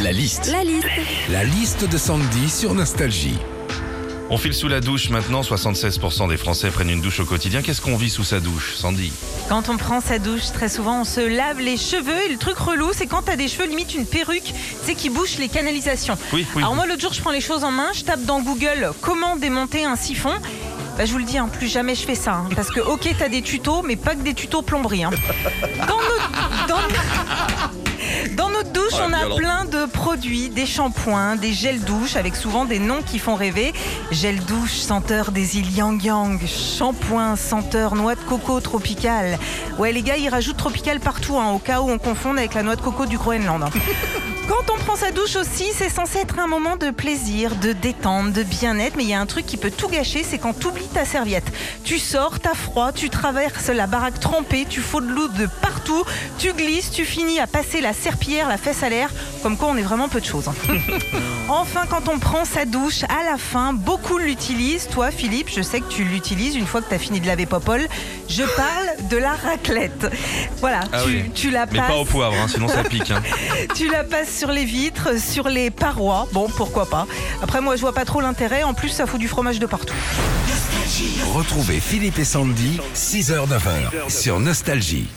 La liste. La liste. La liste de Sandy sur Nostalgie. On file sous la douche maintenant, 76% des Français prennent une douche au quotidien. Qu'est-ce qu'on vit sous sa douche, Sandy? Quand on prend sa douche, très souvent, on se lave les cheveux. Et le truc relou, c'est quand t'as des cheveux limite une perruque, c'est qui bouche les canalisations. Oui, oui. Alors moi, l'autre jour, je prends les choses en main, je tape dans Google comment démonter un siphon. Bah, je vous le dis, hein, plus jamais je fais ça. hein, parce que, ok, t'as des tutos, mais pas que des tutos plomberie. hein. Dans notre, dans- douche, on a violent. plein de produits, des shampoings, des gels douche, avec souvent des noms qui font rêver. Gel douche, senteur des îles Yang Yang. Shampoing, senteur noix de coco tropicale. Ouais, les gars, ils rajoutent tropical partout, hein, au cas où on confonde avec la noix de coco du Groenland. hein. Quand on prend sa douche aussi, c'est censé être un moment de plaisir, de détente, de bien-être. Mais il y a un truc qui peut tout gâcher, c'est quand tu oublies ta serviette. Tu sors, t'as froid, tu traverses la baraque trempée, tu fous de l'eau de partout, tu glisses, tu finis à passer la serpillière, la fesse à l'air. Comme quoi, on est vraiment peu de choses. hein. enfin, quand on prend sa douche, à la fin, beaucoup l'utilisent. Toi, Philippe, je sais que tu l'utilises une fois que tu as fini de laver Popol. Je parle de la raclette. Voilà, Ah tu, oui. tu la Mais passes. pas au poivre, hein, sinon ça pique. hein. Tu la passes sur les vitres, sur les parois. Bon, pourquoi pas. Après, moi, je vois pas trop l'intérêt. En plus, ça fout du fromage de partout. Retrouvez Philippe et Sandy, 6h-9h sur Nostalgie.